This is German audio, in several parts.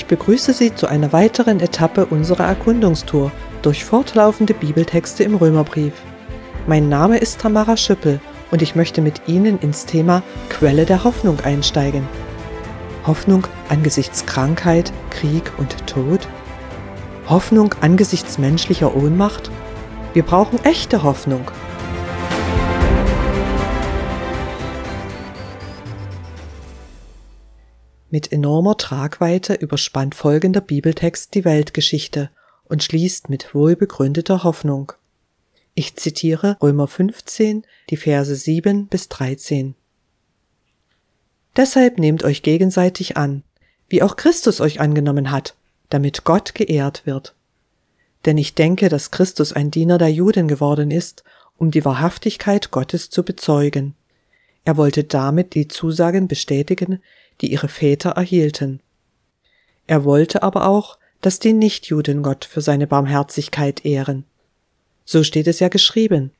Ich begrüße Sie zu einer weiteren Etappe unserer Erkundungstour durch fortlaufende Bibeltexte im Römerbrief. Mein Name ist Tamara Schüppel und ich möchte mit Ihnen ins Thema Quelle der Hoffnung einsteigen. Hoffnung angesichts Krankheit, Krieg und Tod? Hoffnung angesichts menschlicher Ohnmacht? Wir brauchen echte Hoffnung. Mit enormer Tragweite überspannt folgender Bibeltext die Weltgeschichte und schließt mit wohlbegründeter Hoffnung. Ich zitiere Römer 15, die Verse 7 bis 13. Deshalb nehmt euch gegenseitig an, wie auch Christus euch angenommen hat, damit Gott geehrt wird. Denn ich denke, dass Christus ein Diener der Juden geworden ist, um die Wahrhaftigkeit Gottes zu bezeugen. Er wollte damit die Zusagen bestätigen, die ihre Väter erhielten. Er wollte aber auch, dass die Nichtjuden Gott für seine Barmherzigkeit ehren. So steht es ja geschrieben.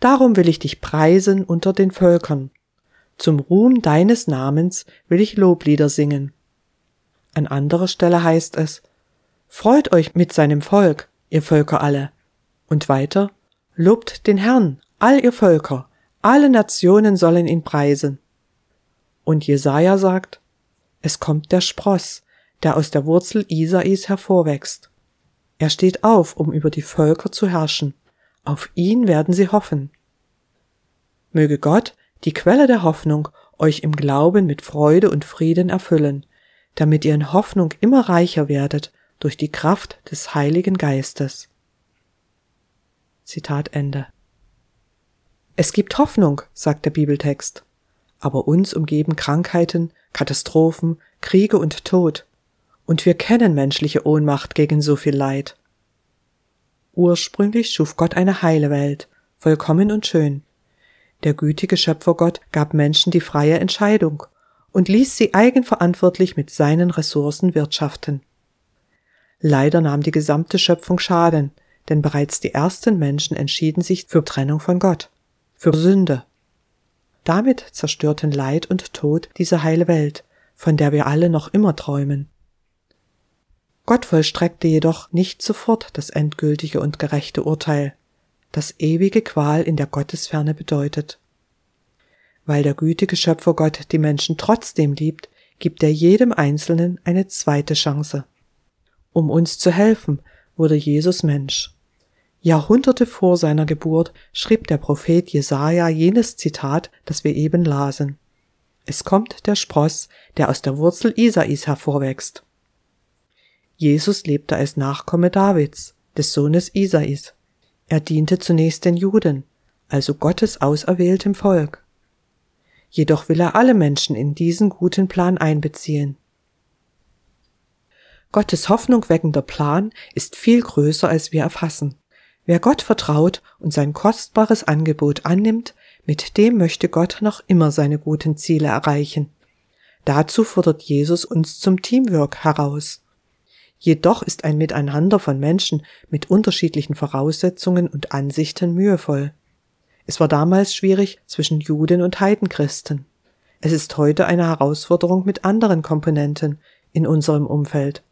Darum will ich dich preisen unter den Völkern. Zum Ruhm deines Namens will ich Loblieder singen. An anderer Stelle heißt es, Freut euch mit seinem Volk, ihr Völker alle. Und weiter, Lobt den Herrn, all ihr Völker, alle Nationen sollen ihn preisen. Und Jesaja sagt, es kommt der Spross, der aus der Wurzel Isais hervorwächst. Er steht auf, um über die Völker zu herrschen. Auf ihn werden sie hoffen. Möge Gott, die Quelle der Hoffnung, euch im Glauben mit Freude und Frieden erfüllen, damit ihr in Hoffnung immer reicher werdet durch die Kraft des Heiligen Geistes. Zitat Ende. Es gibt Hoffnung, sagt der Bibeltext aber uns umgeben Krankheiten, Katastrophen, Kriege und Tod, und wir kennen menschliche Ohnmacht gegen so viel Leid. Ursprünglich schuf Gott eine heile Welt, vollkommen und schön. Der gütige Schöpfergott gab Menschen die freie Entscheidung und ließ sie eigenverantwortlich mit seinen Ressourcen wirtschaften. Leider nahm die gesamte Schöpfung Schaden, denn bereits die ersten Menschen entschieden sich für Trennung von Gott, für Sünde damit zerstörten Leid und Tod diese heile Welt, von der wir alle noch immer träumen. Gott vollstreckte jedoch nicht sofort das endgültige und gerechte Urteil, das ewige Qual in der Gottesferne bedeutet. Weil der gütige Schöpfer Gott die Menschen trotzdem liebt, gibt er jedem Einzelnen eine zweite Chance. Um uns zu helfen, wurde Jesus Mensch. Jahrhunderte vor seiner Geburt schrieb der Prophet Jesaja jenes Zitat, das wir eben lasen. Es kommt der Spross, der aus der Wurzel Isais hervorwächst. Jesus lebte als Nachkomme Davids, des Sohnes Isais. Er diente zunächst den Juden, also Gottes auserwähltem Volk. Jedoch will er alle Menschen in diesen guten Plan einbeziehen. Gottes hoffnungweckender Plan ist viel größer, als wir erfassen. Wer Gott vertraut und sein kostbares Angebot annimmt, mit dem möchte Gott noch immer seine guten Ziele erreichen. Dazu fordert Jesus uns zum Teamwork heraus. Jedoch ist ein Miteinander von Menschen mit unterschiedlichen Voraussetzungen und Ansichten mühevoll. Es war damals schwierig zwischen Juden und Heidenchristen. Es ist heute eine Herausforderung mit anderen Komponenten in unserem Umfeld.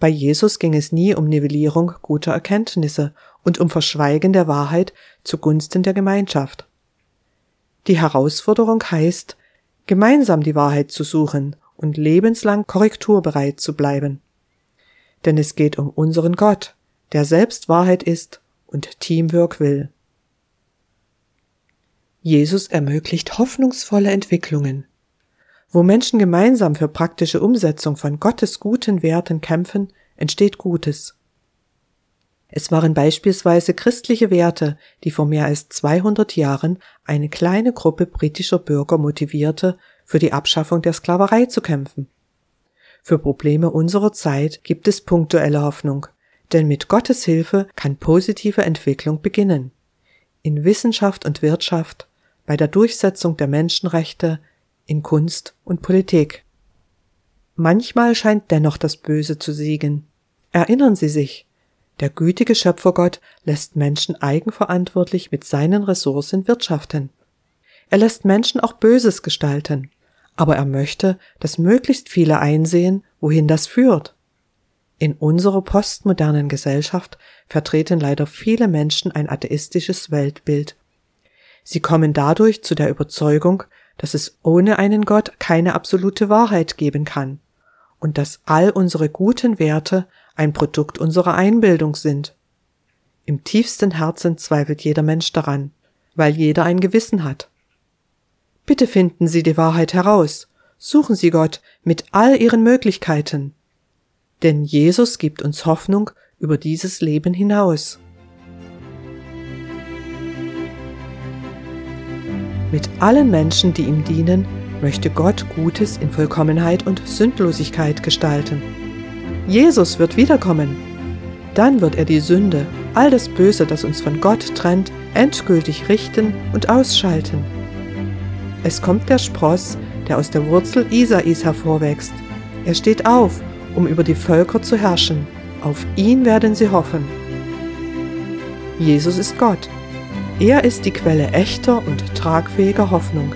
Bei Jesus ging es nie um Nivellierung guter Erkenntnisse und um Verschweigen der Wahrheit zugunsten der Gemeinschaft. Die Herausforderung heißt, gemeinsam die Wahrheit zu suchen und lebenslang korrekturbereit zu bleiben. Denn es geht um unseren Gott, der selbst Wahrheit ist und Teamwork will. Jesus ermöglicht hoffnungsvolle Entwicklungen, wo Menschen gemeinsam für praktische Umsetzung von Gottes guten Werten kämpfen, entsteht Gutes. Es waren beispielsweise christliche Werte, die vor mehr als 200 Jahren eine kleine Gruppe britischer Bürger motivierte, für die Abschaffung der Sklaverei zu kämpfen. Für Probleme unserer Zeit gibt es punktuelle Hoffnung, denn mit Gottes Hilfe kann positive Entwicklung beginnen. In Wissenschaft und Wirtschaft, bei der Durchsetzung der Menschenrechte, in Kunst und Politik. Manchmal scheint dennoch das Böse zu siegen. Erinnern Sie sich, der gütige Schöpfergott lässt Menschen eigenverantwortlich mit seinen Ressourcen wirtschaften. Er lässt Menschen auch Böses gestalten, aber er möchte, dass möglichst viele einsehen, wohin das führt. In unserer postmodernen Gesellschaft vertreten leider viele Menschen ein atheistisches Weltbild. Sie kommen dadurch zu der Überzeugung, dass es ohne einen Gott keine absolute Wahrheit geben kann und dass all unsere guten Werte ein Produkt unserer Einbildung sind. Im tiefsten Herzen zweifelt jeder Mensch daran, weil jeder ein Gewissen hat. Bitte finden Sie die Wahrheit heraus, suchen Sie Gott mit all Ihren Möglichkeiten. Denn Jesus gibt uns Hoffnung über dieses Leben hinaus. Mit allen Menschen, die ihm dienen, möchte Gott Gutes in Vollkommenheit und Sündlosigkeit gestalten. Jesus wird wiederkommen. Dann wird er die Sünde, all das Böse, das uns von Gott trennt, endgültig richten und ausschalten. Es kommt der Spross, der aus der Wurzel Isais hervorwächst. Er steht auf, um über die Völker zu herrschen. Auf ihn werden sie hoffen. Jesus ist Gott. Er ist die Quelle echter und tragfähiger Hoffnung.